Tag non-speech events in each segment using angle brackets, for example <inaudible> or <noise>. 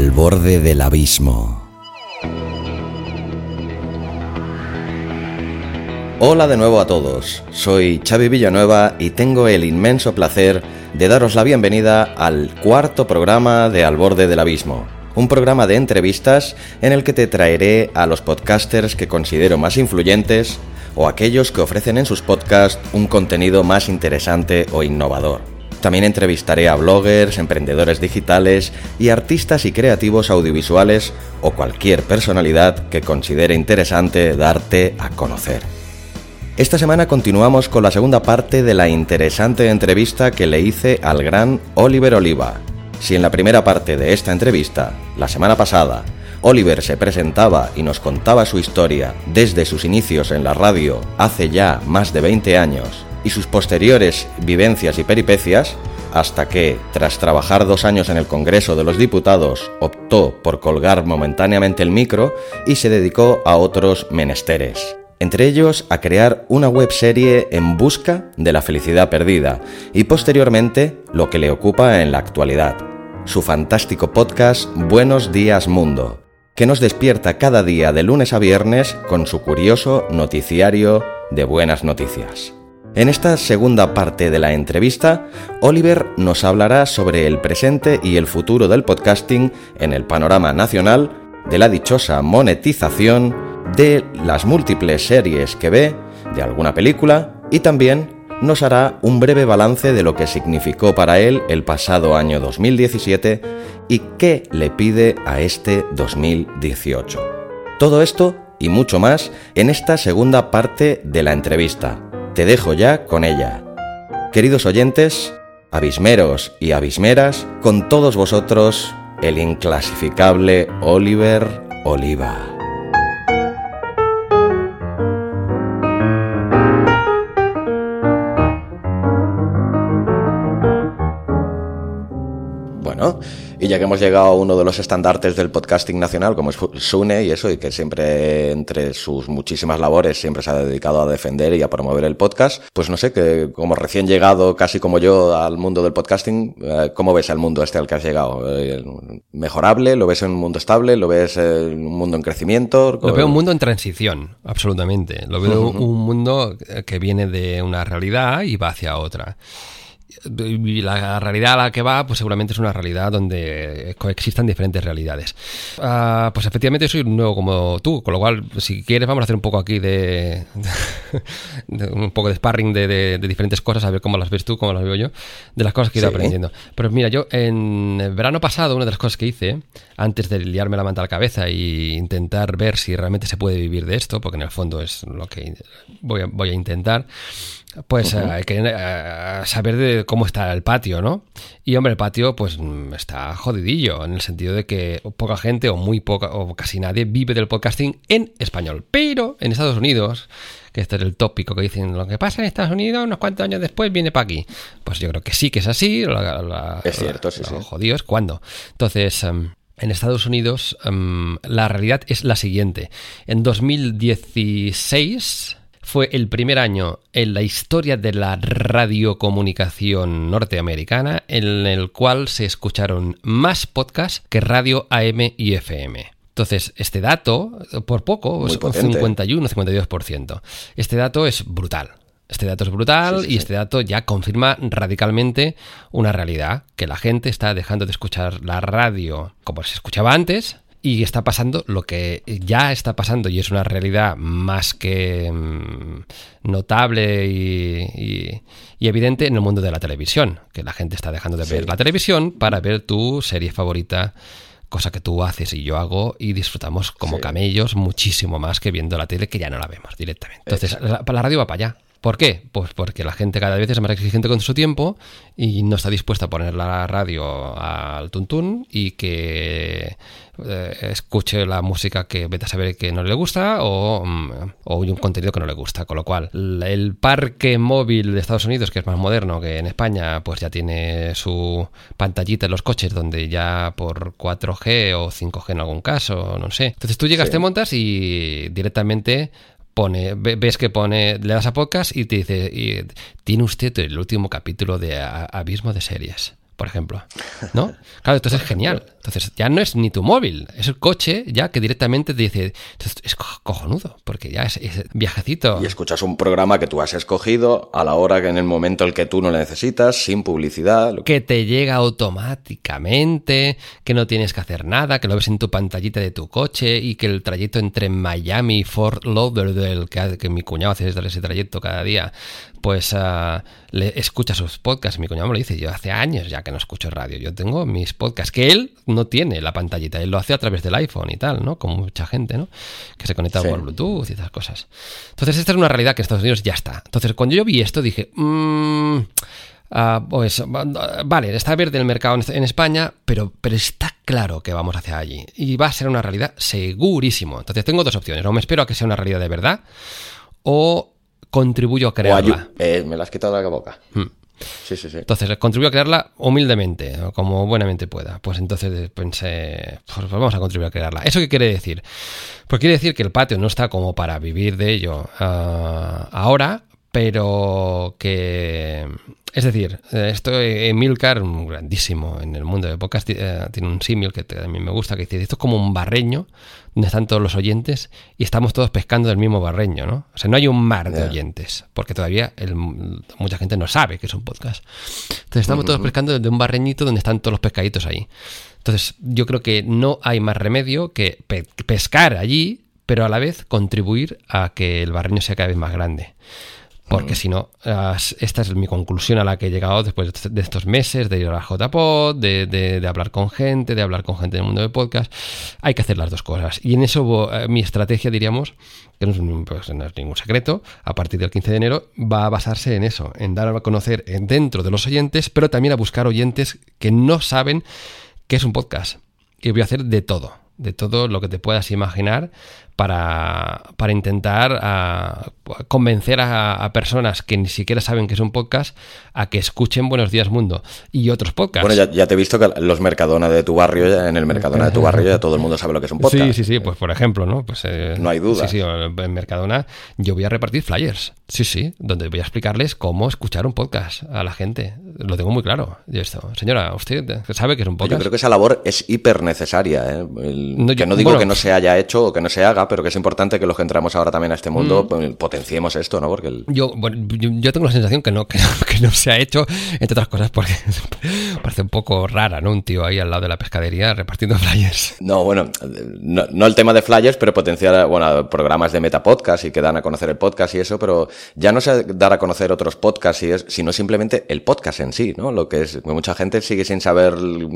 Al borde del abismo. Hola de nuevo a todos, soy Xavi Villanueva y tengo el inmenso placer de daros la bienvenida al cuarto programa de Al borde del abismo, un programa de entrevistas en el que te traeré a los podcasters que considero más influyentes o aquellos que ofrecen en sus podcasts un contenido más interesante o innovador. También entrevistaré a bloggers, emprendedores digitales y artistas y creativos audiovisuales o cualquier personalidad que considere interesante darte a conocer. Esta semana continuamos con la segunda parte de la interesante entrevista que le hice al gran Oliver Oliva. Si en la primera parte de esta entrevista, la semana pasada, Oliver se presentaba y nos contaba su historia desde sus inicios en la radio hace ya más de 20 años y sus posteriores vivencias y peripecias, hasta que, tras trabajar dos años en el Congreso de los Diputados, optó por colgar momentáneamente el micro y se dedicó a otros menesteres. Entre ellos a crear una webserie en busca de la felicidad perdida y posteriormente lo que le ocupa en la actualidad, su fantástico podcast Buenos días Mundo, que nos despierta cada día de lunes a viernes con su curioso noticiario de buenas noticias. En esta segunda parte de la entrevista, Oliver nos hablará sobre el presente y el futuro del podcasting en el panorama nacional, de la dichosa monetización, de las múltiples series que ve, de alguna película y también nos hará un breve balance de lo que significó para él el pasado año 2017 y qué le pide a este 2018. Todo esto y mucho más en esta segunda parte de la entrevista te dejo ya con ella. Queridos oyentes, abismeros y abismeras, con todos vosotros el inclasificable Oliver Oliva. Bueno, y ya que hemos llegado a uno de los estandartes del podcasting nacional, como es Sune y eso, y que siempre entre sus muchísimas labores siempre se ha dedicado a defender y a promover el podcast, pues no sé, que como recién llegado, casi como yo, al mundo del podcasting, eh, ¿cómo ves el mundo este al que has llegado? Eh, ¿Mejorable? ¿Lo ves en un mundo estable? ¿Lo ves en un mundo en crecimiento? Lo veo un mundo en transición, absolutamente. Lo veo un mundo que viene de una realidad y va hacia otra. Y la realidad a la que va, pues seguramente es una realidad donde coexistan diferentes realidades. Ah, pues efectivamente soy nuevo como tú, con lo cual, si quieres, vamos a hacer un poco aquí de, <laughs> un poco de sparring de, diferentes cosas, a ver cómo las ves tú, cómo las veo yo, de las cosas que he ido aprendiendo. Pero mira, yo en el verano pasado, una de las cosas que hice, antes de liarme la manta a la cabeza e intentar ver si realmente se puede vivir de esto, porque en el fondo es lo que voy voy a intentar, pues eh, hay que eh, saber de cómo está el patio, ¿no? Y hombre, el patio pues mm, está jodidillo, en el sentido de que poca gente o muy poca o casi nadie vive del podcasting en español. Pero en Estados Unidos, que este es el tópico que dicen, lo que pasa en Estados Unidos unos cuantos años después viene para aquí. Pues yo creo que sí que es así. es cierto, sí, sí. Jodidos, ¿cuándo? Entonces... Em, en Estados Unidos em, la realidad es la siguiente. En 2016 fue el primer año en la historia de la radiocomunicación norteamericana en el cual se escucharon más podcasts que radio AM y FM. Entonces, este dato, por poco, un 51-52%. Este dato es brutal. Este dato es brutal y este dato ya confirma radicalmente una realidad, que la gente está dejando de escuchar la radio como se escuchaba antes y está pasando lo que ya está pasando y es una realidad más que mm, notable y, evidente en el mundo de la televisión, que la gente está dejando de ver la televisión para ver tu serie favorita, cosa que tú haces y yo hago y disfrutamos como camellos muchísimo más que viendo la tele que ya no la vemos directamente. Entonces, la, la radio va para allá. ¿Por qué? Pues porque la gente cada vez es más exigente con su tiempo y no está dispuesta a poner la radio al tuntún y que eh, escuche la música que vete a saber que no le gusta o, mm, o, un contenido que no le gusta. Con lo cual, el parque móvil de Estados Unidos, que es más moderno que en España, pues ya tiene su pantallita en los coches donde ya por 4G o 5G en algún caso, no sé. Entonces tú llegas, te montas y directamente pone, ves que pone, le das a podcast y te dice, y, tiene usted el último capítulo de Abismo de Series por ejemplo. ¿No? <laughs> Claro, entonces es genial. Entonces ya no es ni tu móvil, es el coche ya que directamente te dice, es cojonudo, porque ya es, viajecito. Y escuchas un programa que tú has escogido a la hora que en el momento el que tú no lo necesitas, sin publicidad. Que te llega automáticamente, que no tienes que hacer nada, que lo ves en tu pantallita de tu coche y que el trayecto entre Miami y Fort Lauderdale, que, que mi cuñado hace ese trayecto cada día, pues uh, le escucha sus podcasts. Mi cuñado me lo dice, yo hace años ya que no escucho radio. Yo tengo mis podcasts, que él no tiene la pantallita, él lo hace a través del iPhone y tal, ¿no? Como mucha gente, ¿no? Que se conecta por Bluetooth y esas cosas. Entonces, esta es una realidad que en Estados Unidos ya está. Entonces, cuando yo vi esto, dije, mmm, uh, pues vale, está verde el mercado en España, pero, pero está claro que vamos hacia allí. Y va a ser una realidad segurísimo. Entonces, tengo dos opciones. O me espero a que sea una realidad de verdad, o contribuyo a crearla. Eh, me la has quitado de la boca. Hmm. Sí, sí, sí. Entonces, contribuyo a crearla humildemente, como buenamente pueda. Pues entonces pensé, pues, vamos a contribuir a crearla. ¿Eso qué quiere decir? Pues quiere decir que el patio no está como para vivir de ello ah, ahora, pero que es decir, esto Emilcar, grandísimo en el mundo de podcast, eh, tiene un símil que a mí me gusta, que dice, esto es como un barreño donde están todos los oyentes y estamos todos pescando del mismo barreño, ¿no? O sea, no hay un mar de oyentes, porque todavía mucha gente no sabe que es un podcast. Entonces estamos todos pescando de un barreñito donde están todos los pescaditos ahí. Entonces yo creo que no hay más remedio que pescar allí, pero a la vez contribuir a que el barreño sea cada vez más grande. Porque si no, esta es mi conclusión a la que he llegado después de estos meses de ir a la JPod, de, de, hablar con gente, de hablar con gente del mundo de podcast. Hay que hacer las dos cosas. Y en eso eh, mi estrategia, diríamos, que no es, pues, no es, ningún secreto, a partir del 15 de enero, va a basarse en eso, en dar a conocer dentro de los oyentes, pero también a buscar oyentes que no saben qué es un podcast. Y voy a hacer de todo, de todo lo que te puedas imaginar para, para intentar a, convencer a, personas que ni siquiera saben que es un podcast a que escuchen Buenos Días Mundo y otros podcasts. Bueno, ya, te he visto que los Mercadona de tu barrio, en el Mercadona de tu barrio ya todo el mundo sabe lo que es un podcast. Sí, sí, sí, pues por ejemplo, ¿no? Pues, eh, no hay duda. Sí, sí, en Mercadona yo voy a repartir flyers, sí, sí, donde voy a explicarles cómo escuchar un podcast a la gente. Lo tengo muy claro. Yo esto. Señora, ¿usted sabe que es un podcast? Yo creo que esa labor es hiper necesaria. ¿eh? que no digo que no se haya hecho o que no se haga, pero que es importante que los que entramos ahora también a este mundo mm. pues, potenciemos esto, ¿no? Porque yo, yo, tengo la sensación que no, que no, <laughs> se ha hecho, entre otras cosas, porque <laughs> parece un poco rara, ¿no? Un tío ahí al lado de la pescadería repartiendo <laughs> flyers. No, bueno, no, el tema de flyers, pero potenciar, bueno, programas de metapodcast y que dan a conocer el podcast y eso, pero ya no sé dar a conocer otros podcasts, y es, sino simplemente el podcast en sí, ¿no? Lo que es, mucha gente sigue sin saber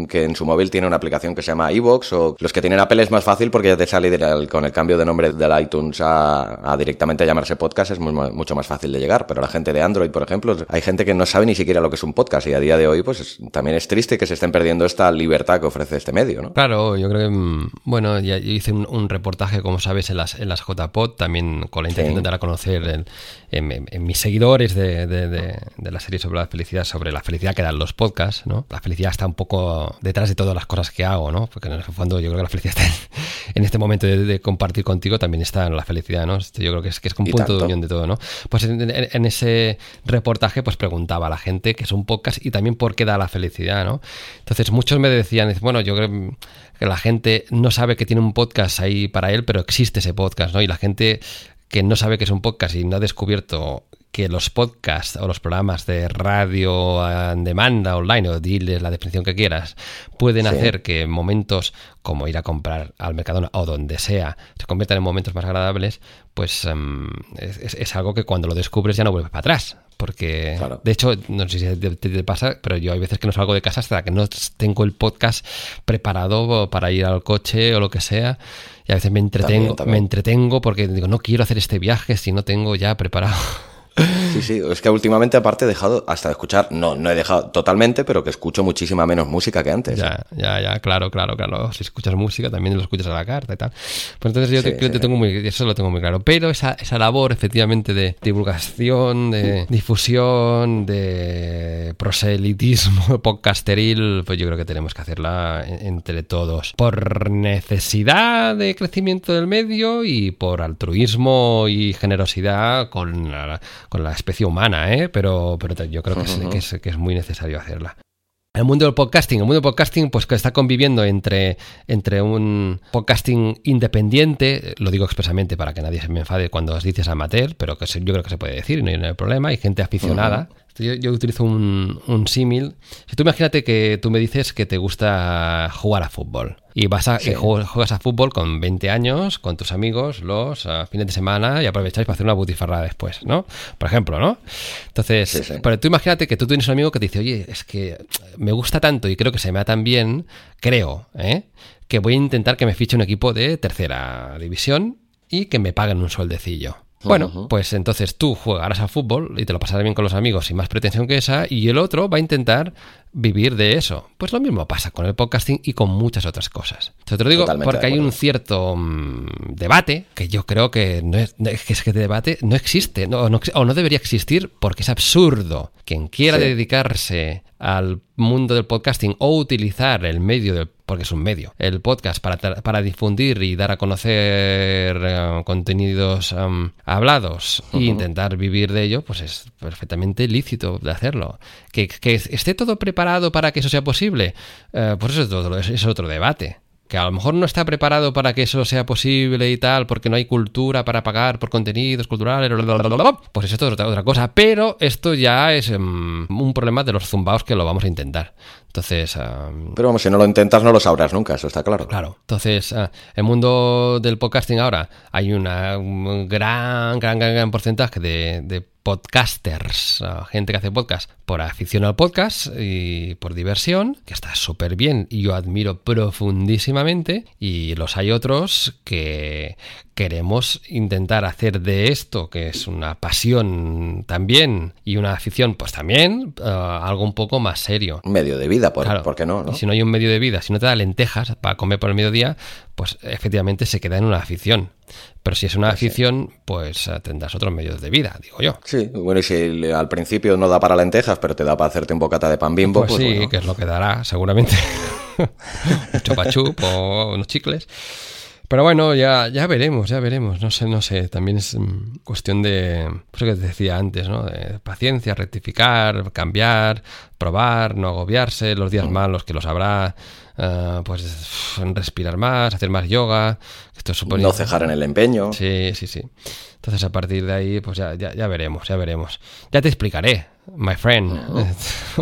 que en su móvil tiene una aplicación que se llama iVoox o los que tienen Apple es más fácil porque ya te sale con el cambio de nombre de del iTunes a, directamente llamarse podcast es mucho más fácil de llegar, pero la gente de Android, por ejemplo, hay gente que no sabe ni siquiera lo que es un podcast y a día de hoy pues también es triste que se estén perdiendo esta libertad que ofrece este medio, ¿no? Claro, yo creo que, mm, bueno, ya hice un, reportaje, como sabes, en las, en las JPod, también con la intención de dar a conocer en, mis seguidores de, de, la serie sobre la felicidad, sobre la felicidad que dan los podcasts, ¿no? La felicidad está un poco detrás de todas las cosas que hago, ¿no? Porque en el fondo yo creo que la felicidad está en, este momento de, compartir contigo también está en la felicidad, ¿no? Yo creo que es, que es un punto de unión de todo, ¿no? Pues en, ese reportaje pues preguntaba a la gente qué es un podcast y también por qué da la felicidad, ¿no? Entonces muchos me decían, bueno, yo creo que la gente no sabe que tiene un podcast ahí para él, pero existe ese podcast, ¿no? Y la gente que no sabe que es un podcast y no ha descubierto que los podcasts o los programas de radio en demanda online o diles la definición que quieras pueden hacer que momentos como ir a comprar al Mercadona o donde sea se conviertan en momentos más agradables, pues em, es, algo que cuando lo descubres ya no vuelves para atrás. Porque, de hecho, no sé si te, pasa, pero yo hay veces que no salgo de casa hasta que no tengo el podcast preparado para ir al coche o lo que sea. Y a veces me entretengo, me entretengo porque digo, no quiero hacer este viaje si no tengo ya preparado Sí, sí, es que últimamente aparte he dejado hasta de escuchar, no, no he dejado totalmente, pero que escucho muchísima menos música que antes. Ya, ya, ya, claro, claro, claro. Si escuchas música también lo escuchas a la carta y tal. Pues entonces yo, te, tengo muy, eso lo tengo muy claro. Pero esa, esa labor efectivamente de divulgación, de difusión, de proselitismo <laughs> podcasteril, pues yo creo que tenemos que hacerla entre todos. Por necesidad de crecimiento del medio y por altruismo y generosidad con la, con la especie humana, ¿eh? pero, pero yo creo que, es, que, es, muy necesario hacerla. El mundo del podcasting, el mundo del podcasting pues que está conviviendo entre, entre un podcasting independiente, lo digo expresamente para que nadie se me enfade cuando os dices amateur, pero que yo creo que se puede decir, no hay, problema, hay gente aficionada, yo, utilizo un, un símil. Si tú imagínate que tú me dices que te gusta jugar a fútbol y vas a juegas a fútbol con 20 años, con tus amigos, los ah, fines de semana y aprovecháis para hacer una butifarrada después, ¿no? Por ejemplo, ¿no? Entonces, pero tú imagínate que tú tienes un amigo que te dice, oye, es que me gusta tanto y creo que se me da tan bien, creo, ¿eh? que voy a intentar que me fiche un equipo de tercera división y que me paguen un sueldecillo. Bueno, pues entonces tú jugarás a fútbol y te lo pasarás bien con los amigos sin más pretensión que esa, y el otro va a intentar vivir de eso. Pues lo mismo pasa con el podcasting y con muchas otras cosas. Te lo digo porque hay un cierto mm, debate que yo creo que no es, que este debate no existe no, o no debería existir porque es absurdo. Quien quiera dedicarse al mundo del podcasting o utilizar el medio del porque es un medio, el podcast para, para difundir y dar a conocer eh, contenidos hablados e intentar vivir de ello, pues es perfectamente lícito de hacerlo. Que, que esté todo preparado para que eso sea posible, eh, pues eso es, todo, es otro debate que a lo mejor no está preparado para que eso sea posible y tal, porque no hay cultura para pagar por contenidos culturales, pues eso es otra, otra cosa. Pero esto ya es em, un problema de los zumbaos que lo vamos a intentar. Entonces. Pero vamos, si no lo intentas, no lo sabrás nunca, eso está claro. Claro. Entonces, uh, el mundo del podcasting ahora hay una, un gran, gran, gran, gran porcentaje de, de podcasters, gente que hace podcast por afición al podcast y por diversión, que está súper bien y yo admiro profundísimamente. Y los hay otros que queremos intentar hacer de esto, que es una pasión también y una afición, pues también eh, algo un poco más serio. Un medio de vida, por, qué no, Y si no hay un medio de vida, si no te da lentejas para comer por el mediodía, pues efectivamente se queda en una afición. Pero si es una afición, pues eh, tendrás otros medios de vida, digo yo. Sí, bueno, y si al principio no da para lentejas, pero te da para hacerte un bocata de pan bimbo, pues, pues sí, que es lo que dará, seguramente. <laughs> un chopachup o unos chicles. Pero bueno, ya, ya veremos, ya veremos. No sé, no sé. También es mm, cuestión de, pues lo que te decía antes, ¿no? De paciencia, rectificar, cambiar, probar, no agobiarse, los días mm. malos que los habrá. Eh, pues respirar más, hacer más yoga. Esto supone... No cejar en el empeño. Sí, sí, sí. Entonces a partir de ahí, pues ya, ya, ya veremos, ya veremos. Ya te explicaré My friend. <laughs>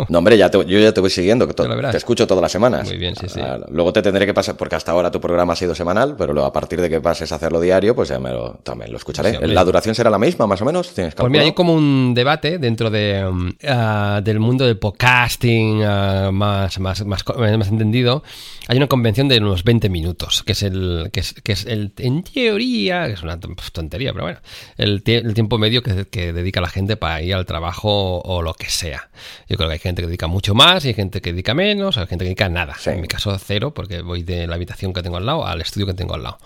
No, hombre, ya yo ya te voy siguiendo, que te escucho todas las semanas. Muy bien, sí, sí. Luego te tendré que pasar, porque hasta ahora tu programa ha sido semanal, pero luego a partir de que pases a hacerlo diario, pues ya me lo, también lo escucharé. ¿La duración será la misma, más o menos? pues mira, hay como un debate dentro de, um, ah, del mundo del podcasting ah, más, más, más, más, entendido. Hay una convención de unos 20 minutos, que es el, que es, que es el, en teoría, que es una tontería, pero bueno, el, el tiempo medio que, que dedica la gente para ir al trabajo o lo que sea. Yo creo que hay gente que dedica mucho más y hay gente que dedica menos, hay gente que dedica nada. En mi caso, cero, porque voy de la habitación que tengo al lado al estudio que tengo al lado.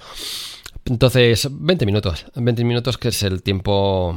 Entonces, 20 minutos. 20 minutos que es el tiempo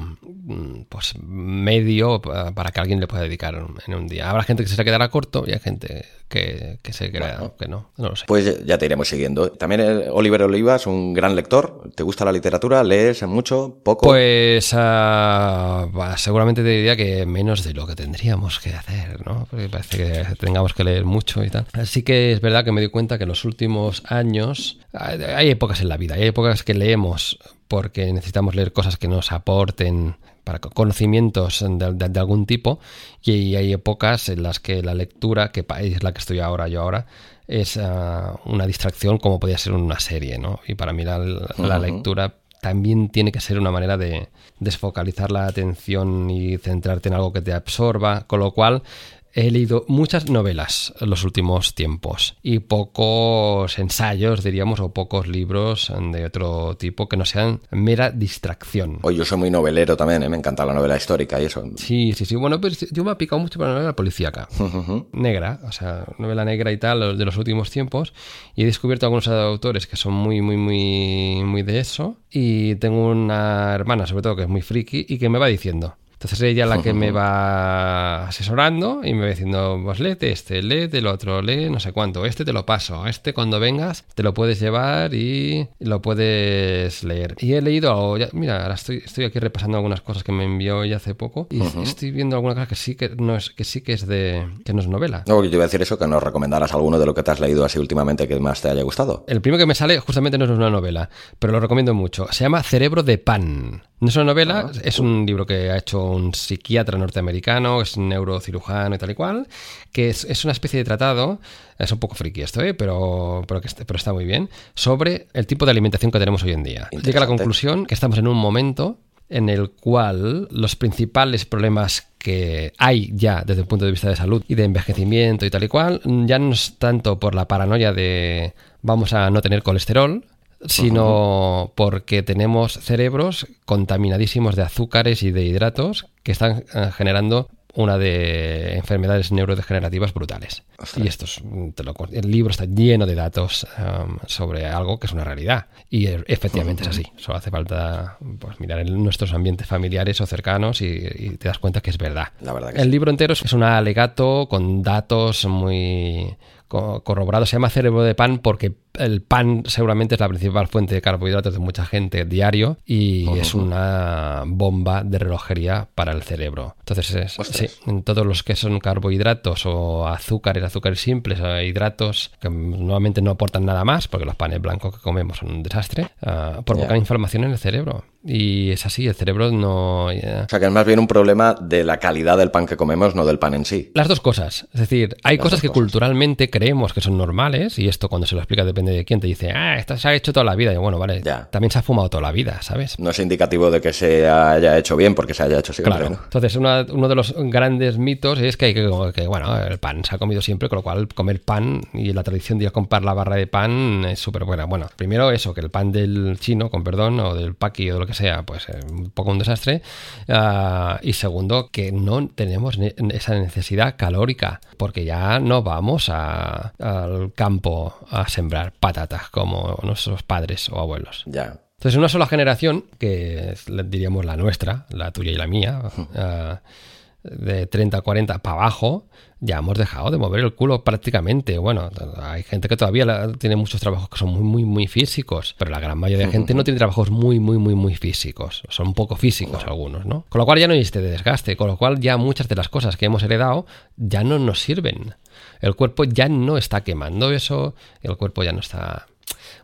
pues medio para que alguien le pueda dedicar en un día. Habrá gente que se quedará corto y hay gente que, se crea que no, no lo sé. Pues ya te iremos siguiendo. También eh, Oliver Oliva es un gran lector. ¿Te gusta la literatura? ¿Lees mucho? ¿Poco? Pues ah, seguramente te diría que menos de lo que tendríamos que hacer, ¿no? Porque parece que tengamos que leer mucho y tal. Así que es verdad que me di cuenta que en los últimos años hay épocas en la vida, hay épocas que leemos porque necesitamos leer cosas que nos aporten para conocimientos de, algún tipo y hay épocas en las que la lectura, que es la que estoy ahora yo ahora, es ah, una distracción como podría ser una serie, ¿no? Y para mí la, lectura también tiene que ser una manera de desfocalizar la atención y centrarte en algo que te absorba, con lo cual he leído muchas novelas en los últimos tiempos y pocos ensayos, diríamos, o pocos libros de otro tipo que no sean mera distracción. Oye, yo soy muy novelero también, ¿eh? me encanta la novela histórica y eso. Sí, sí, sí. Bueno, pues yo me he picado mucho por la novela policíaca. negra, o sea, novela negra y tal, de los últimos tiempos. Y he descubierto algunos autores que son muy, muy, muy, muy de eso. Y tengo una hermana, sobre todo, que es muy friki y que me va diciendo. Entonces ella es la que me va asesorando y me va diciendo, pues léete este, léete el otro, lee no sé cuánto, este te lo paso, este cuando vengas te lo puedes llevar y lo puedes leer. Y he leído algo, mira, ahora estoy, estoy aquí repasando algunas cosas que me envió ella hace poco y estoy viendo alguna cosa que sí que no es, que sí que es de, que no es novela. No, yo iba a decir eso, que nos recomendaras alguno de lo que te has leído así últimamente que más te haya gustado. El primero que me sale justamente no es una novela, pero lo recomiendo mucho. Se llama Cerebro de Pan. No es una novela, ah, es un libro que ha hecho un psiquiatra norteamericano, es un neurocirujano y tal y cual, que es, una especie de tratado, es un poco friki esto, ¿eh? pero, pero, pero está muy bien, sobre el tipo de alimentación que tenemos hoy en día. Llega a la conclusión que estamos en un momento en el cual los principales problemas que hay ya desde el punto de vista de salud y de envejecimiento y tal y cual, ya no es tanto por la paranoia de vamos a no tener colesterol, sino porque tenemos cerebros contaminadísimos de azúcares y de hidratos que están eh, generando una de enfermedades neurodegenerativas brutales. Y esto es, el libro está lleno de datos um, sobre algo que es una realidad. Y e, efectivamente es así. Solo hace falta pues, mirar en nuestros ambientes familiares o cercanos y, te das cuenta que es verdad. el libro entero es un alegato con datos muy corroborado. Se llama cerebro de pan porque el pan seguramente es la principal fuente de carbohidratos de mucha gente diario y es una bomba de relojería para el cerebro. Entonces, sí, en todos los que son carbohidratos o azúcares, azúcares simples, o hidratos que normalmente no aportan nada más porque los panes blancos que comemos son un desastre, uh, provocan inflamación en el cerebro. Y es así, el cerebro no... O sea, que es más bien un problema de la calidad del pan que comemos, no del pan en sí. Las dos cosas. Es decir, hay cosas que culturalmente creemos que son normales, y esto cuando se lo explica depende de quién te dice, ah, esto se ha hecho toda la vida. Y bueno, vale, también se ha fumado toda la vida, ¿sabes? No es indicativo de que se haya hecho bien porque se haya hecho siempre. Claro. Entonces, uno de los grandes mitos es que, hay que, que, bueno, el pan se ha comido siempre, con lo cual comer pan y la tradición de ir a comprar la barra de pan es súper buena. Bueno, primero eso, que el pan del chino, con perdón, o del paqui o de lo que sea, pues eh, un poco un desastre. Ah, y segundo, que no tenemos esa necesidad calórica, porque ya no vamos al campo a sembrar patatas como nuestros padres o abuelos. Ya. Entonces, una sola generación, que es, diríamos la nuestra, la tuya y la mía, ah, de 30 40 para abajo, ya hemos dejado de mover el culo prácticamente. Bueno, hay gente que todavía tiene muchos trabajos que son muy, muy, muy físicos, pero la gran mayoría de gente no tiene trabajos muy, muy, muy, muy físicos. Son un poco físicos algunos, ¿no? Con lo cual ya no este desgaste, con lo cual ya muchas de las cosas que hemos heredado ya no nos sirven. El cuerpo ya no está quemando eso, el cuerpo ya no está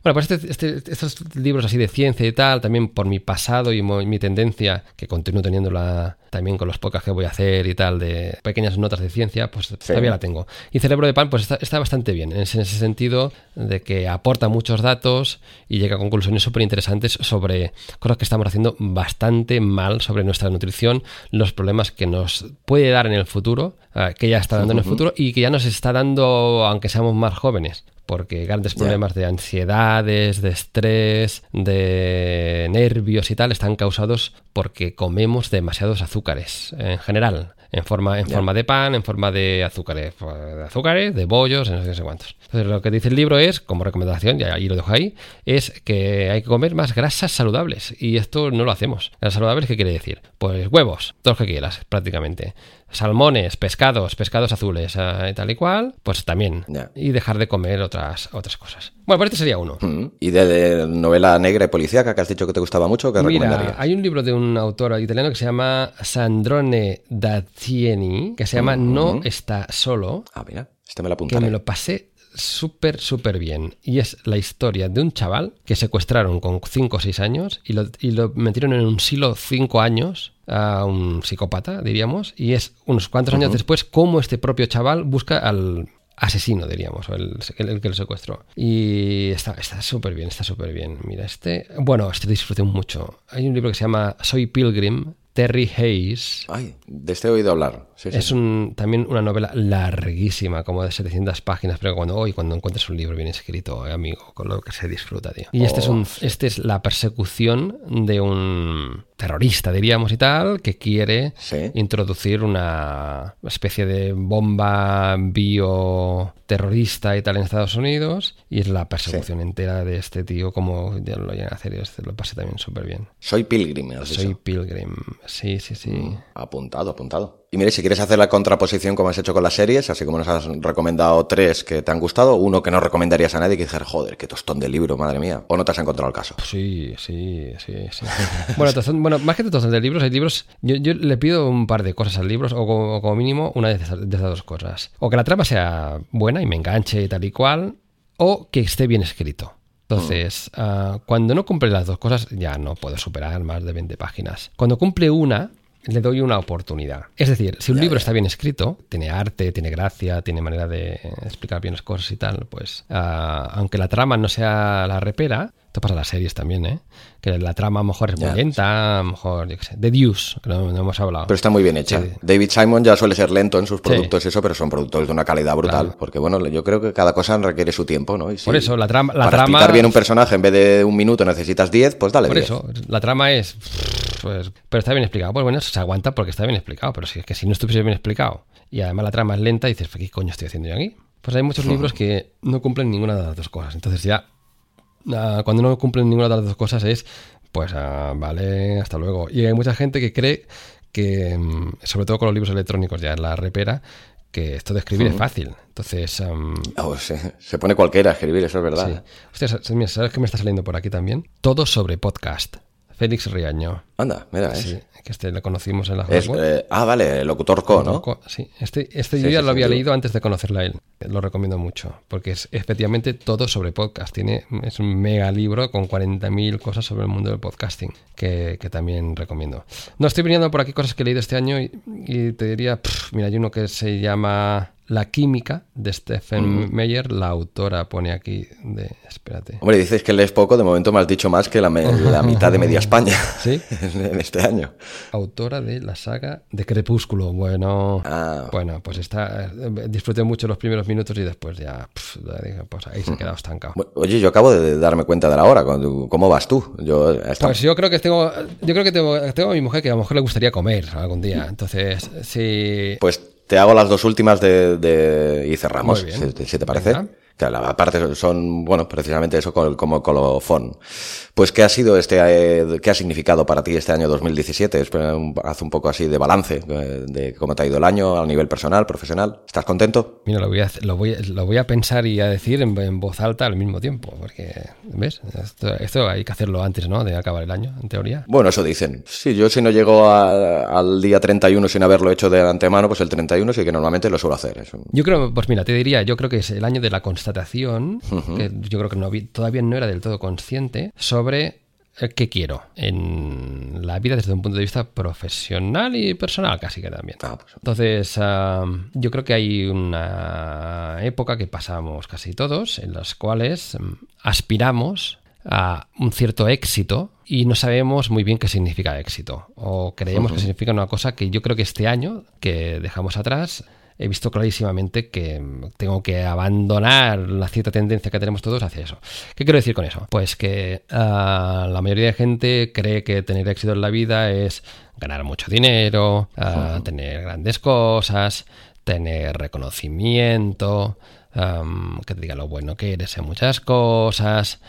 bueno, pues este, este, estos libros así de ciencia y tal, también por mi pasado y mi tendencia, que continúo teniéndola también con los podcasts que voy a hacer y tal, de pequeñas notas de ciencia, pues todavía la tengo. Y Cerebro de Pan, pues está, bastante bien, en ese, sentido de que aporta muchos datos y llega a conclusiones súper interesantes sobre cosas que estamos haciendo bastante mal sobre nuestra nutrición, los problemas que nos puede dar en el futuro, eh, que ya está dando en el futuro y que ya nos está dando aunque seamos más jóvenes porque grandes problemas de ansiedades, de estrés, de nervios y tal están causados porque comemos demasiados azúcares en general en forma, en forma de pan, en forma de azúcares, de azúcares, de bollos, no sé, cuántos. Entonces lo que dice el libro es, como recomendación, y ahí lo dejo ahí, es que hay que comer más grasas saludables. Y esto no lo hacemos. ¿Grasas saludables qué quiere decir? Pues huevos, todos los que quieras, prácticamente. Salmones, pescados, pescados azules, eh, y tal y cual, pues también. Y dejar de comer otras, otras cosas. Bueno, pues este sería uno. Mm. ¿Y de, novela negra y policíaca que has dicho que te gustaba mucho? ¿qué Mira, hay un libro de un autor italiano que se llama Sandrone da Tieni, que se llama No está solo. Ah, mira, este me lo apuntaré. Que me lo pasé súper, súper bien. Y es la historia de un chaval que secuestraron con 5 o 6 años y lo, y lo, metieron en un silo 5 años a un psicópata, diríamos. Y es unos cuantos años después cómo este propio chaval busca al asesino, diríamos, o el, el, que lo secuestró. Y está súper bien, está súper bien. Mira, este... Bueno, este disfruté mucho. Hay un libro que se llama Soy Pilgrim, Terry Hayes. Ay, de este he oído hablar. Sí, es sí. un, también una novela larguísima, como de 700 páginas, pero cuando hoy cuando encuentres un libro bien escrito, eh, amigo, con lo que se disfruta, tío. Y este es un este es la persecución de un terrorista, diríamos y tal, que quiere Sí. introducir una especie de bomba bioterrorista y tal en Estados Unidos y es la persecución entera de este tío como ya lo llegan a hacer y este lo pasé también súper bien. Soy Pilgrim, has Soy dicho. Pilgrim, sí, sí, sí. Apuntado, apuntado. Y mire, si quieres hacer la contraposición como has hecho con las series, así como nos has recomendado tres que te han gustado, uno que no recomendarías a nadie, que dijeras, joder, qué tostón de libro, madre mía. O no te has encontrado el caso. Sí, sí, sí, sí. <laughs> Bueno, bueno, más que tostón de libros, hay libros. Yo, le pido un par de cosas al libro, o como, como mínimo una de esas, dos cosas. O que la trama sea buena y me enganche y tal y cual, o que esté bien escrito. Entonces, ah, cuando no cumple las dos cosas, ya no puedo superar más de 20 páginas. Cuando cumple una, le doy una oportunidad. Es decir, si un libro está bien escrito, tiene arte, tiene gracia, tiene manera de explicar bien las cosas y tal, pues ah, aunque la trama no sea la repera, esto pasa en las series también, ¿eh? Que la trama a lo mejor es muy Ya, lenta, a lo mejor, yo qué sé, The Deuce, que no, no hemos hablado. Pero está muy bien hecha. Sí. David Simon ya suele ser lento en sus productos y eso, pero son productos de una calidad brutal. Claro. Porque bueno, yo creo que cada cosa requiere su tiempo, ¿no? Y si Por eso, la trama- la para trama- explicar bien un personaje en vez de un minuto necesitas 10, pues dale Por 10. eso, la trama es. Pues, pero está bien explicado. Pues bueno, se aguanta porque está bien explicado. Pero si es que si no estuviese bien explicado y además la trama es lenta, dices, ¿qué coño estoy haciendo yo aquí? Pues hay muchos libros que no cumplen ninguna de las dos cosas. Entonces ya, ah, cuando no cumplen ninguna de las dos cosas es, pues ah, vale, hasta luego. Y hay mucha gente que cree que, mm, sobre todo con los libros electrónicos ya en la repera, que esto de escribir es fácil. Entonces, am, Oh, se, se pone cualquiera a escribir, eso es verdad. sí. Hostia, ¿sabes qué me está saliendo por aquí también? Todo sobre podcast. Félix Riaño. Anda, mira, ¿eh? Sí, que este lo conocimos en la Es, eh, ah, vale, el locutor Co, ¿no? Co- Sí, este, este Sí, yo ya sí, lo había leído antes de conocerla a él. Lo recomiendo mucho, porque es efectivamente todo sobre podcast. Tiene, es un mega libro con 40.000 cosas sobre el mundo del podcasting, que, que también recomiendo. No, estoy viniendo por aquí cosas que he leído este año y, y te diría, pff, mira, hay uno que se llama La química de Stephen Meyer, la autora pone aquí de... Espérate. Hombre, dices que lees poco, de momento me has dicho más que la, me- la mitad de media <laughs> España ¿Sí? <laughs> en este año. Autora de la saga de Crepúsculo. Bueno, Ah. bueno, pues está. eh, Disfruté mucho los primeros minutos y después ya, pues ahí se ha quedado estancado. Oye, yo acabo de darme cuenta de la hora. ¿Cómo vas tú? Yo, esta- Pues yo creo que tengo, yo creo que tengo, tengo a mi mujer que a lo mejor le gustaría comer algún día. Entonces, sí. Pues te hago las dos últimas de, de- y cerramos, si, si te parece. Venga. Que aparte son, bueno, precisamente eso como colofón. Pues, ¿qué ha sido este, eh, qué ha significado para ti este año 2017? Espera, un- Haz un poco así de balance eh, de cómo te ha ido el año a nivel personal, profesional. ¿Estás contento? Mira, lo voy a, lo voy, lo voy a pensar y a decir en, en voz alta al mismo tiempo. Porque, ¿ves? Esto, esto hay que hacerlo antes, ¿no? De acabar el año, en teoría. Bueno, eso dicen. Sí, yo si no llego a- al día 31 sin haberlo hecho de antemano, pues el 31 sí que normalmente lo suelo hacer. Eso. Yo creo, pues mira, te diría, yo creo que es el año de la constatación, que yo creo que no, todavía no era del todo consciente, sobre eh, qué quiero en la vida desde un punto de vista profesional y personal casi que también. Ah, pues, Entonces, yo creo que hay una época que pasamos casi todos, en las cuales mm, aspiramos a un cierto éxito y no sabemos muy bien qué significa éxito. O creemos que significa una cosa que yo creo que este año, que dejamos atrás, he visto clarísimamente que mm, tengo que abandonar la cierta tendencia que tenemos todos hacia eso. ¿Qué quiero decir con eso? Pues que ah, la mayoría de gente cree que tener éxito en la vida es ganar mucho dinero, ah, tener grandes cosas, tener reconocimiento, que te diga lo bueno que eres en muchas cosas.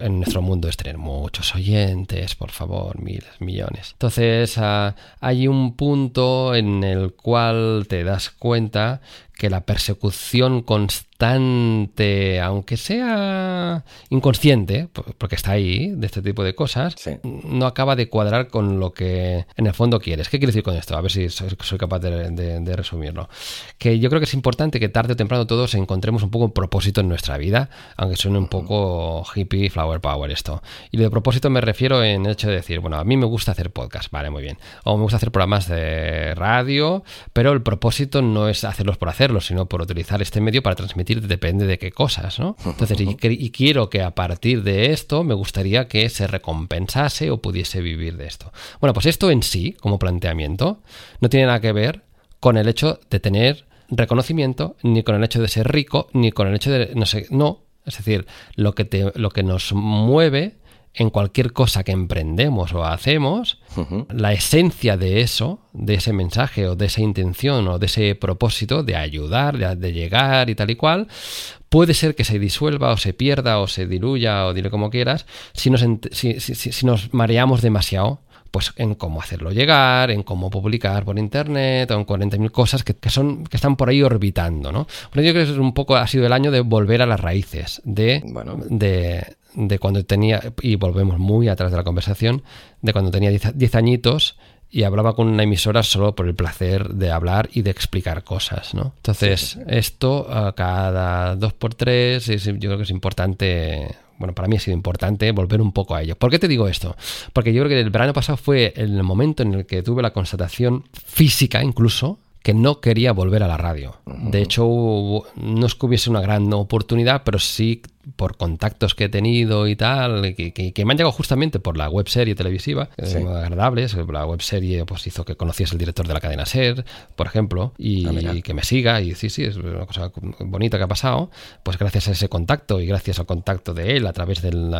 En nuestro mundo es tener muchos oyentes, por favor, miles, millones. Entonces, ah, hay un punto en el cual te das cuenta que la persecución constante, aunque sea inconsciente, por- porque está ahí, de este tipo de cosas, Sí. no acaba de cuadrar con lo que en el fondo quieres. ¿Qué quiero decir con esto? A ver si soy, soy capaz de, de- de resumirlo. Que yo creo que es importante que tarde o temprano todos encontremos un poco un propósito en nuestra vida, aunque suene un poco hippie flower power esto. Y de propósito me refiero en el hecho de decir, bueno, a mí me gusta hacer podcast, vale, muy bien. O me gusta hacer programas de radio, pero el propósito no es hacerlos por sino por utilizar este medio para transmitir depende de qué cosas, ¿no? Entonces, y, y quiero que a partir de esto me gustaría que se recompensase o pudiese vivir de esto. Bueno, pues esto en sí, como planteamiento, no tiene nada que ver con el hecho de tener reconocimiento, ni con el hecho de ser rico, ni con el hecho de, no sé, no. Es decir, lo que, te, lo que nos mueve en cualquier cosa que emprendemos o hacemos, la esencia de eso, de ese mensaje o de esa intención o de ese propósito de ayudar, de, llegar y tal y cual, puede ser que se disuelva o se pierda o se diluya o dile como quieras si nos, si, si nos mareamos demasiado pues en cómo hacerlo llegar, en cómo publicar por internet, o en 40.000 cosas que, son, que están por ahí orbitando, ¿no? Pero yo creo que es un poco, ha sido el año de volver a las raíces, de, de, de, cuando tenía, y volvemos muy atrás de la conversación, de cuando tenía 10 añitos y hablaba con una emisora solo por el placer de hablar y de explicar cosas, ¿no? Entonces, esto cada dos por tres, yo creo que es importante bueno, para mí ha sido importante volver un poco a ello. ¿Por qué te digo esto? Porque yo creo que el verano pasado fue el momento en el que tuve la constatación física incluso que no quería volver a la radio. De hecho, no es que hubiese una gran oportunidad, pero sí por contactos que he tenido y tal, que, me han llegado justamente por la web serie televisiva, sí. agradables. La web serie pues, hizo que conociese el director de la cadena SER, por ejemplo, y, ah, que me siga. Y sí, sí, es una cosa bonita que ha pasado. Pues gracias a ese contacto y gracias al contacto de él a través del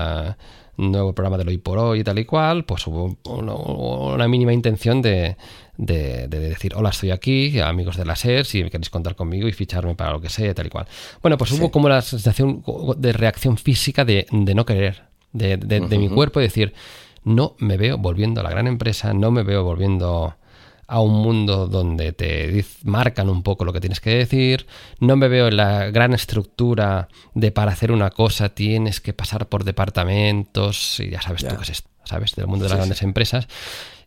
nuevo programa de Hoy por Hoy y tal y cual, pues hubo una mínima intención de de, decir, hola, estoy aquí, amigos de la SER, si queréis contar conmigo y ficharme para lo que sea, tal y cual. Bueno, pues hubo como la sensación de reacción física de, no querer, de, mi cuerpo, decir, no me veo volviendo a la gran empresa, no me veo volviendo a un mundo donde te marcan un poco lo que tienes que decir, no me veo en la gran estructura de para hacer una cosa tienes que pasar por departamentos y ya sabes tú qué es esto, ¿sabes? Del mundo de las grandes empresas.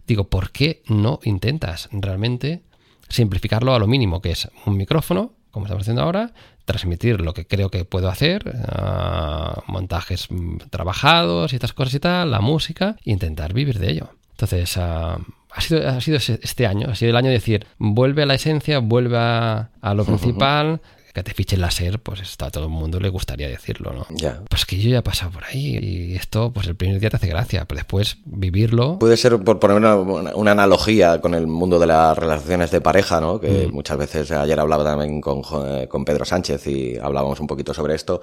Digo, ¿por qué no intentas realmente simplificarlo a lo mínimo, que es un micrófono, como estamos haciendo ahora, transmitir lo que creo que puedo hacer, ah, montajes trabajados y estas cosas y tal, la música, e intentar vivir de ello. Entonces, ah, ha sido, ha sido este año, ha sido el año de decir, vuelve a la esencia, vuelve a, lo principal, que te fiche el láser, pues a todo el mundo le gustaría decirlo, ¿no? Ya. Pues que yo ya he pasado por ahí y esto, pues el primer día te hace gracia, pero después vivirlo. Puede ser, por poner una, analogía con el mundo de las relaciones de pareja, ¿no? Que mm. muchas veces, ayer hablaba también con, con Pedro Sánchez y hablábamos un poquito sobre esto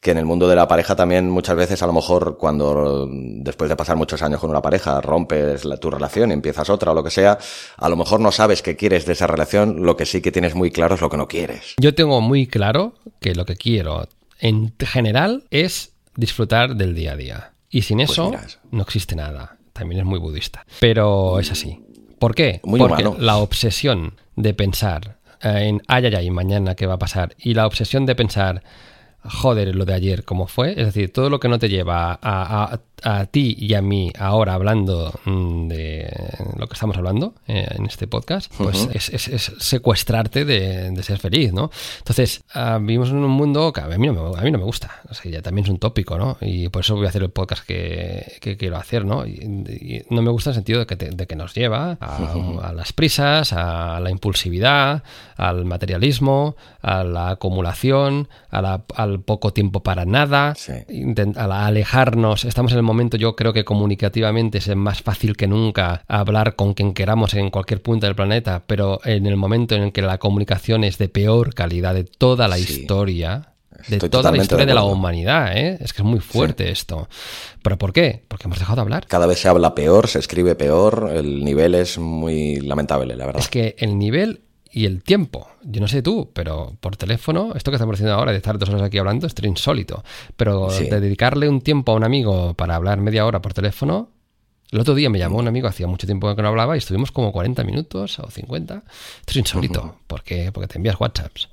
que en el mundo de la pareja también muchas veces a lo mejor cuando después de pasar muchos años con una pareja rompes la, tu relación y empiezas otra o lo que sea, a lo mejor no sabes qué quieres de esa relación, lo que sí que tienes muy claro es lo que no quieres. Yo tengo muy claro que lo que quiero en general es disfrutar del día a día. Y sin pues eso no existe nada. También es muy budista. Pero es así. ¿Por qué? Porque la obsesión de pensar en ay, ay, ay, mañana qué va a pasar y la obsesión de pensar joder lo de ayer como fue, es decir, todo lo que no te lleva a, a ti y a mí ahora hablando mm, de lo que estamos hablando eh, en este podcast, pues es, secuestrarte de, ser feliz, ¿no? Entonces, ah, vivimos en un mundo que a mí no me, a mí no me gusta, o sea, ya también es un tópico, ¿no? Y por eso voy a hacer el podcast que, quiero hacer, ¿no? Y, no me gusta el sentido de que, de que nos lleva a, las prisas, a la impulsividad, al materialismo, a la acumulación, al poco tiempo para nada, a alejarnos, estamos en el momento yo creo que comunicativamente es más fácil que nunca hablar con quien queramos en cualquier punto del planeta, pero en el momento en el que la comunicación es de peor calidad de toda la historia, de toda la historia de, la humanidad, ¿eh? Es que es muy fuerte esto. ¿Pero por qué? Porque hemos dejado de hablar. Cada vez se habla peor, se escribe peor, el nivel es muy lamentable, la verdad. Es que el nivel y el tiempo. Yo no sé tú, pero por teléfono, esto que estamos haciendo ahora de estar dos horas aquí hablando, es insólito. Pero de dedicarle un tiempo a un amigo para hablar media hora por teléfono, el otro día me llamó un amigo, hacía mucho tiempo que no hablaba, y estuvimos como 40 minutos o 50. Esto es insólito. ¿Por qué? Porque te envías WhatsApps.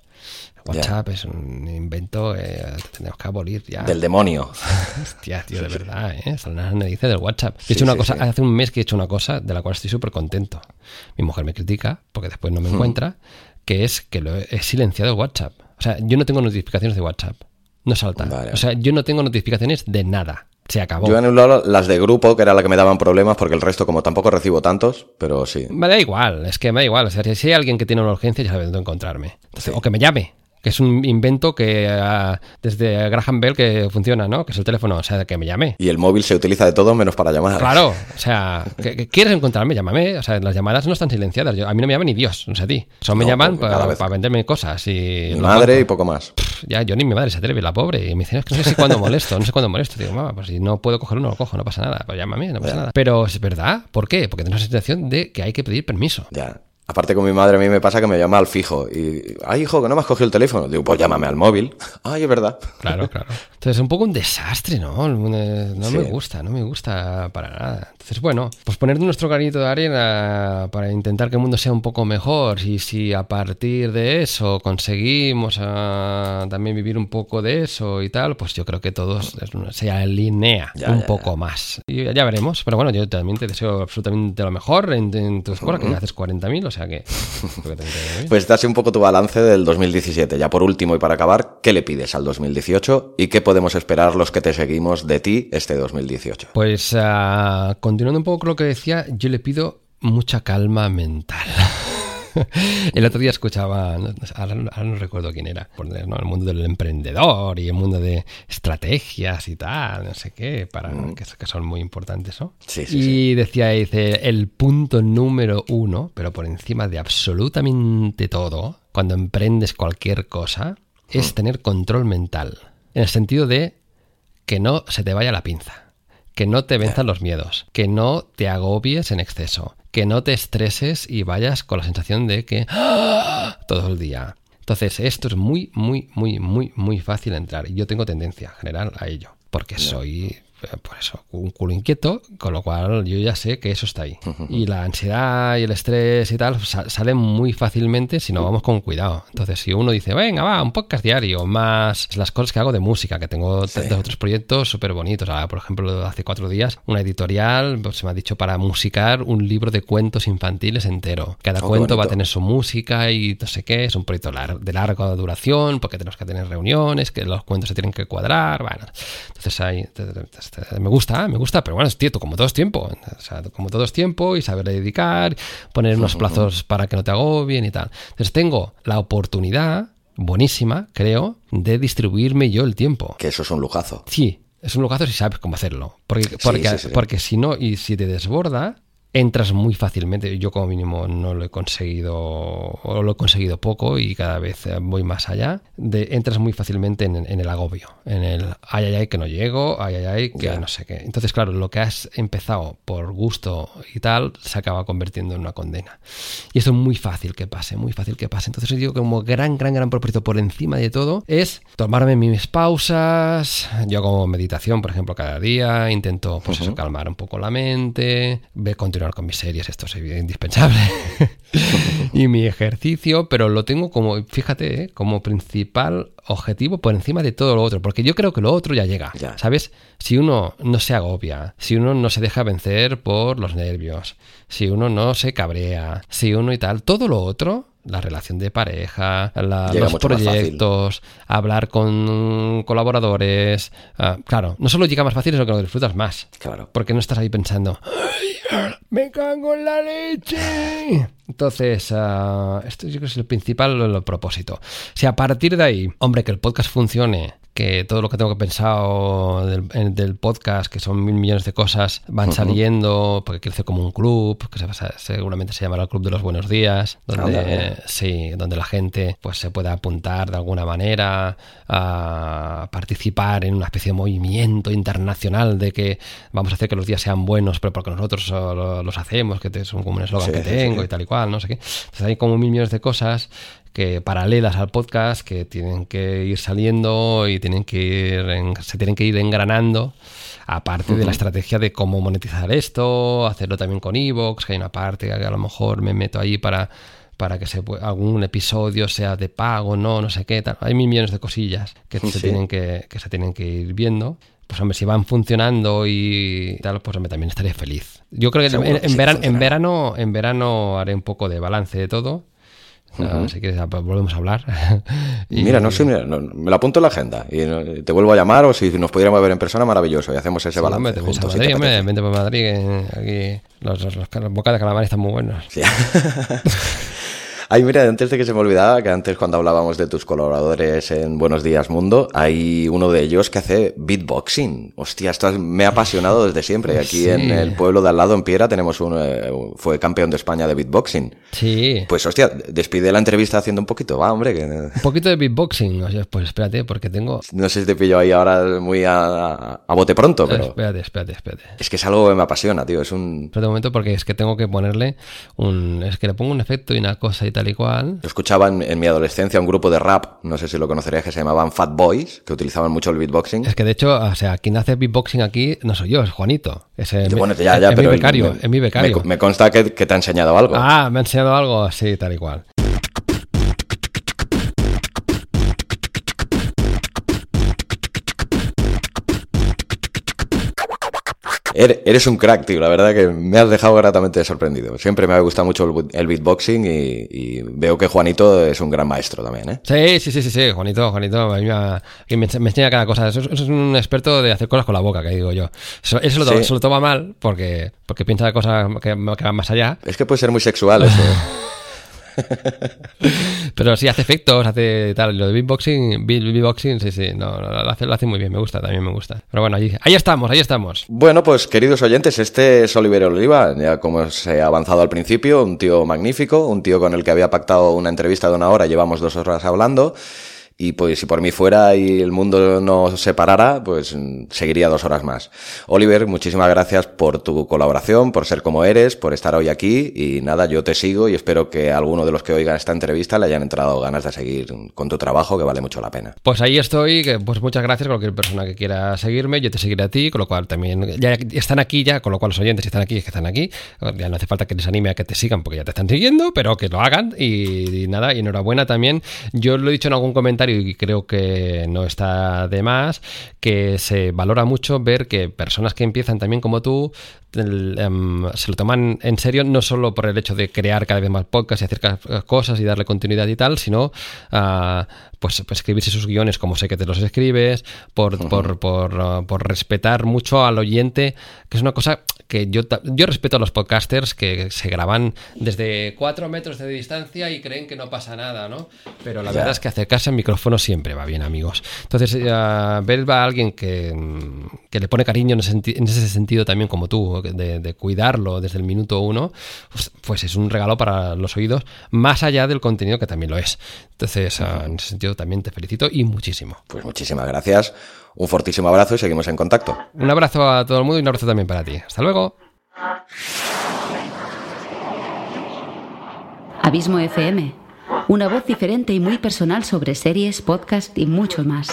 WhatsApp es un invento eh, que tenemos que abolir ya. Del demonio. <laughs> Hostia, tío, de verdad, ¿eh? me dice del WhatsApp. He hecho una cosa, hace un mes que he hecho una cosa de la cual estoy súper contento. Mi mujer me critica porque después no me encuentra, que es que lo he silenciado el WhatsApp. O sea, yo no tengo notificaciones de WhatsApp. No salta. O sea, yo no tengo notificaciones de nada. Se acabó. Yo he anulado las de grupo, que era la que me daban problemas, porque el resto, como tampoco recibo tantos, pero sí. Me da igual, es que me da igual. O sea, si hay alguien que tiene una urgencia, ya sabe dónde encontrarme. O que me llame que es un invento que ah, desde Graham Bell que funciona, ¿no? Que es el teléfono, o sea, que me llame. Y el móvil se utiliza de todo menos para llamar. Claro, o sea, que, ¿quieres encontrarme? Llámame. O sea, las llamadas no están silenciadas. a mí no me llama ni Dios, no sé a ti. Solo me llaman para, venderme cosas y... Mi madre y poco más. ya, yo ni mi madre se atreve, la pobre. Y me dicen, es que no sé si cuándo molesto, no sé cuándo molesto. Digo, mamá, pues si no puedo coger uno, lo cojo, no pasa nada. Pues llámame, no pasa nada. Pero es verdad, ¿por qué? Porque tengo la sensación de que hay que pedir permiso. Ya. Aparte con mi madre a mí me pasa que me llama al fijo y, ay hijo, que no me has cogido el teléfono. Digo, pues llámame al móvil. <laughs> Ay, es verdad. Claro, claro. Entonces es un poco un desastre, ¿no? No me gusta, no me gusta para nada. Entonces, bueno, pues poner nuestro granito de arena para intentar que el mundo sea un poco mejor y si a partir de eso conseguimos ah, también vivir un poco de eso y tal, pues yo creo que todos se alinea un poco más. Y ya veremos. Pero bueno, yo también te deseo absolutamente lo mejor en, tu escuela, que haces 40.000, o sea que... <laughs> pues dase un poco tu balance del 2017. Ya por último y para acabar, ¿qué le pides al 2018 y qué podemos esperar los que te seguimos de ti este 2018? Pues uh, continuando un poco con lo que decía, yo le pido mucha calma mental. <laughs> <laughs> el otro día escuchaba, ahora, no recuerdo quién era, el mundo del emprendedor y el mundo de estrategias y tal, no sé qué, para mm. que, son muy importantes, ¿no? Sí, sí, y decía, dice, el punto número uno, pero por encima de absolutamente todo, cuando emprendes cualquier cosa, es mm. tener control mental. En el sentido de que no se te vaya la pinza que no te venzan los miedos, que no te agobies en exceso, que no te estreses y vayas con la sensación de que ¡ah! todo el día. Entonces, esto es muy, muy, muy, muy, muy fácil entrar. Y yo tengo tendencia general a ello, porque soy por eso, un culo inquieto, con lo cual yo ya sé que eso está ahí. Y la ansiedad y el estrés y tal salen muy fácilmente si no vamos con cuidado. Entonces, si uno dice, venga, va, un podcast diario, más las cosas que hago de música, que tengo otros proyectos súper bonitos. Ahora, por ejemplo, hace cuatro días, una editorial pues, se me ha dicho para musicar un libro de cuentos infantiles entero. Cada oh, cuento va a tener su música y no sé qué. Es un proyecto de larga duración porque tenemos que tener reuniones, que los cuentos se tienen que cuadrar. Bueno, entonces hay me gusta, me gusta, pero bueno, es tieto, como todo es tiempo. O sea, como todo es tiempo y saber dedicar, poner unos plazos para que no te agobien y tal. Entonces tengo la oportunidad, buenísima, creo, de distribuirme yo el tiempo. Que eso es un lujazo. Sí, es un lujazo si sabes cómo hacerlo. Porque, porque, porque si no, y si te desborda, entras muy fácilmente. Yo como mínimo no lo he conseguido o lo he conseguido poco y cada vez voy más allá. De, entras muy fácilmente en, el agobio, en el ay, ay, ay, que no llego, ay, ay, ay, que no sé qué. Entonces, claro, lo que has empezado por gusto y tal se acaba convirtiendo en una condena. Y eso es muy fácil que pase, muy fácil que pase. Entonces, yo digo que como gran, gran, gran propósito por encima de todo es tomarme mis pausas. Yo como meditación, por ejemplo, cada día intento pues calmar un poco la mente, ver continuar con mis series, esto es indispensable. <laughs> y mi ejercicio, pero lo tengo como, fíjate, ¿eh? como principal objetivo por encima de todo lo otro, porque yo creo que lo otro ya llega, ¿sabes? Si uno no se agobia, si uno no se deja vencer por los nervios, si uno no se cabrea, si uno y tal, todo lo otro la relación de pareja, los proyectos, hablar con colaboradores. Ah, claro, no solo llega más fácil, sino que lo disfrutas más. Claro. Porque no estás ahí pensando, ¡Me cago en la leche! Entonces, uh, esto yo creo que es el principal el propósito. Si a partir de ahí, hombre, que el podcast funcione, que todo lo que tengo que pensar del, podcast, que son mil millones de cosas, van saliendo, porque crece como un club, que seguramente se llamará el Club de los Buenos Días, donde, sí, donde la gente pues, se pueda apuntar de alguna manera a participar en una especie de movimiento internacional de que vamos a hacer que los días sean buenos, pero porque nosotros los hacemos, que es como un eslogan que tengo y tal y cual, no sé qué. Entonces hay como mil millones de cosas que paralelas al podcast que tienen que ir saliendo y tienen que ir se tienen que ir engranando aparte de la estrategia de cómo monetizar esto hacerlo también con Evox que hay una parte que a lo mejor me meto ahí para para que se, algún episodio sea de pago, no, no sé qué, tal. Hay mil millones de cosillas que, se, tienen que, que se tienen que ir viendo pues hombre, si van funcionando y tal, pues hombre, también estaré feliz. Yo creo que en, verano, en verano haré un poco de balance de todo si quieres, volvemos a hablar. <laughs> Mira, no sé, me lo apunto en la agenda y te vuelvo a llamar o si nos pudiéramos ver en persona, maravilloso, y hacemos ese balance. Hombre, juntos, Madrid, hombre, vente por Madrid, aquí los, los, los, bocas de calamar están muy buenos. Sí. <laughs> Ay, mira, antes de que se me olvidaba, que antes cuando hablábamos de tus colaboradores en Buenos Días Mundo, hay uno de ellos que hace beatboxing. Hostia, esto me ha apasionado desde siempre. <laughs> Aquí en el pueblo de al lado, en Piera, tenemos un, eh, fue campeón de España de beatboxing. Sí. Pues hostia, despide la entrevista haciendo un poquito, va, hombre. Que... Un poquito de beatboxing, o sea, pues espérate, porque tengo... No sé si te pillo ahí ahora muy a, a, bote pronto, pero... Espérate, espérate, espérate. Es que es algo que me apasiona, tío, es un... Espérate un momento porque es que tengo que ponerle un... Es que le pongo un efecto y una cosa y tal y cual. Yo escuchaba en, mi adolescencia un grupo de rap, no sé si lo conocerías, que se llamaban Fat Boys, que utilizaban mucho el beatboxing. Es que de hecho, o sea, quien hace beatboxing aquí no soy yo, es Juanito. Es, bueno, ya, ya, es pero mi becario, es mi becario. Me, consta que, que, te ha enseñado algo. Ah, me ha enseñado algo, sí, tal y cual. Eres un crack, tío. La verdad que me has dejado gratamente sorprendido. Siempre me ha gustado mucho el beatboxing y, veo que Juanito es un gran maestro también, ¿eh? Sí, sí, sí, sí, sí. Juanito, Juanito, a mí me, enseña cada cosa. Eso, es un experto de hacer cosas con la boca, que digo yo. Eso, lo, lo, toma mal porque, porque piensa cosas que, que van más allá. Es que puede ser muy sexual eso. <laughs> <laughs> Pero sí, hace efectos, hace tal. Lo de beatboxing, beatboxing, sí, sí, no, lo, hace, lo hace muy bien, me gusta, también me gusta. Pero bueno, ahí, ahí estamos, ahí estamos. Bueno, pues queridos oyentes, este es Oliver Oliva, ya como se ha avanzado al principio, un tío magnífico, un tío con el que había pactado una entrevista de una hora, llevamos dos horas hablando. Y pues si por mí fuera y el mundo no separara, pues seguiría dos horas más. Oliver, muchísimas gracias por tu colaboración, por ser como eres, por estar hoy aquí. Y nada, yo te sigo y espero que a alguno de los que oigan esta entrevista le hayan entrado ganas de seguir con tu trabajo, que vale mucho la pena. Pues ahí estoy, pues muchas gracias a cualquier persona que quiera seguirme, yo te seguiré a ti, con lo cual también ya están aquí ya, con lo cual los oyentes están aquí, es que están aquí. Ya no hace falta que les anime a que te sigan porque ya te están siguiendo, pero que lo hagan y, y nada, y enhorabuena también. Yo lo he dicho en algún comentario y creo que no está de más, que se valora mucho ver que personas que empiezan también como tú em, se lo toman en serio no solo por el hecho de crear cada vez más podcasts y hacer cosas y darle continuidad y tal, sino uh, pues, escribirse sus guiones como sé que te los escribes, por, por, por, uh, por, respetar mucho al oyente, que es una cosa que yo, yo respeto a los podcasters que se graban desde cuatro metros de distancia y creen que no pasa nada, ¿no? Pero la verdad es que acercarse al micrófono siempre va bien, amigos. Entonces, uh, ver a alguien que, que, le pone cariño en ese, en ese, sentido también como tú, de, de cuidarlo desde el minuto uno, pues, pues, es un regalo para los oídos, más allá del contenido que también lo es. Entonces, uh, en ese sentido también te felicito y muchísimo. Pues muchísimas gracias. Un fortísimo abrazo y seguimos en contacto. Un abrazo a todo el mundo y un abrazo también para ti. Hasta luego. Abismo FM. Una voz diferente y muy personal sobre series, podcast y mucho más.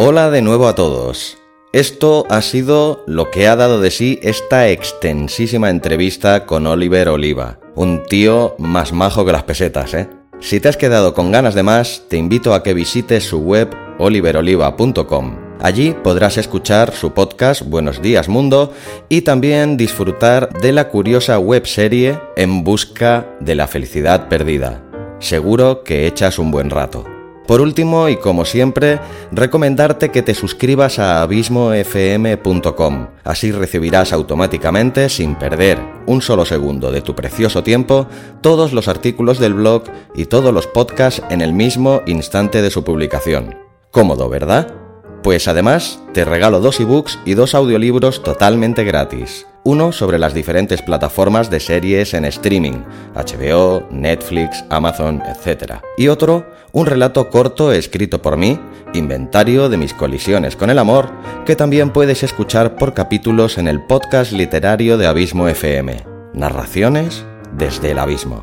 Hola de nuevo a todos. Esto ha sido lo que ha dado de sí esta extensísima entrevista con Oliver Oliva, un tío más majo que las pesetas, ¿eh? Si te has quedado con ganas de más, te invito a que visites su web oliveroliva.com. Allí podrás escuchar su podcast Buenos días Mundo y también disfrutar de la curiosa webserie En busca de la felicidad perdida. Seguro que echas un buen rato. Por último, y como siempre, recomendarte que te suscribas a abismofm.com. Así recibirás automáticamente, sin perder un solo segundo de tu precioso tiempo, todos los artículos del blog y todos los podcasts en el mismo instante de su publicación. Cómodo, ¿verdad? Pues además, te regalo dos ebooks y dos audiolibros totalmente gratis uno sobre las diferentes plataformas de series en streaming, HBO, Netflix, Amazon, etc. Y otro, un relato corto escrito por mí, inventario de mis colisiones con el amor, que también puedes escuchar por capítulos en el podcast literario de Abismo FM. Narraciones desde el abismo.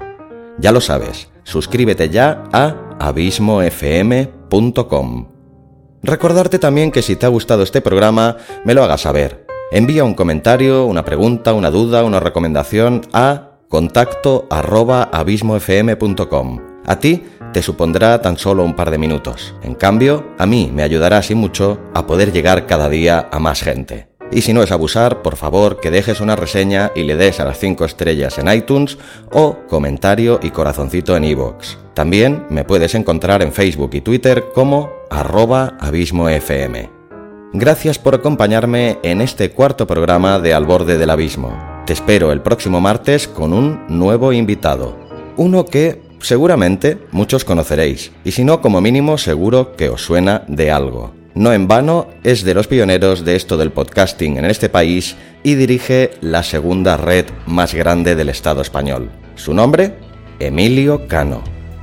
Ya lo sabes, suscríbete ya a abismofm.com. Recordarte también que si te ha gustado este programa, me lo hagas saber Envía un comentario, una pregunta, una duda, una recomendación a contacto arroba abismofm.com. A ti te supondrá tan solo un par de minutos. En cambio, a mí me ayudará así mucho a poder llegar cada día a más gente. Y si no es abusar, por favor que dejes una reseña y le des a las 5 estrellas en iTunes o comentario y corazoncito en iVoox. También me puedes encontrar en Facebook y Twitter como arroba abismofm. Gracias por acompañarme en este cuarto programa de Al borde del abismo. Te espero el próximo martes con un nuevo invitado. Uno que seguramente muchos conoceréis, y si no, como mínimo seguro que os suena de algo. No en vano, es de los pioneros de esto del podcasting en este país y dirige la segunda red más grande del Estado español. Su nombre, Emilio Cano,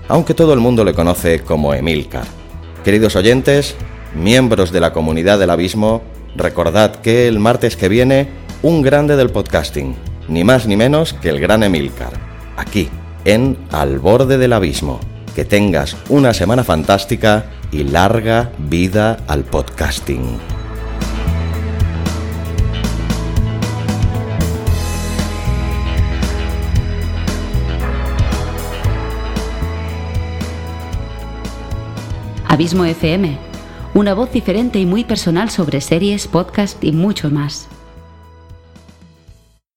aunque todo el mundo le conoce como Emilcar. Queridos oyentes, miembros de la comunidad del abismo, recordad que el martes que viene, un grande del podcasting, ni más ni menos que el gran Emilcar, aquí, en Al borde del abismo. Que tengas una semana fantástica y larga vida al podcasting. Abismo FM una voz diferente y muy personal sobre series, podcast y mucho más.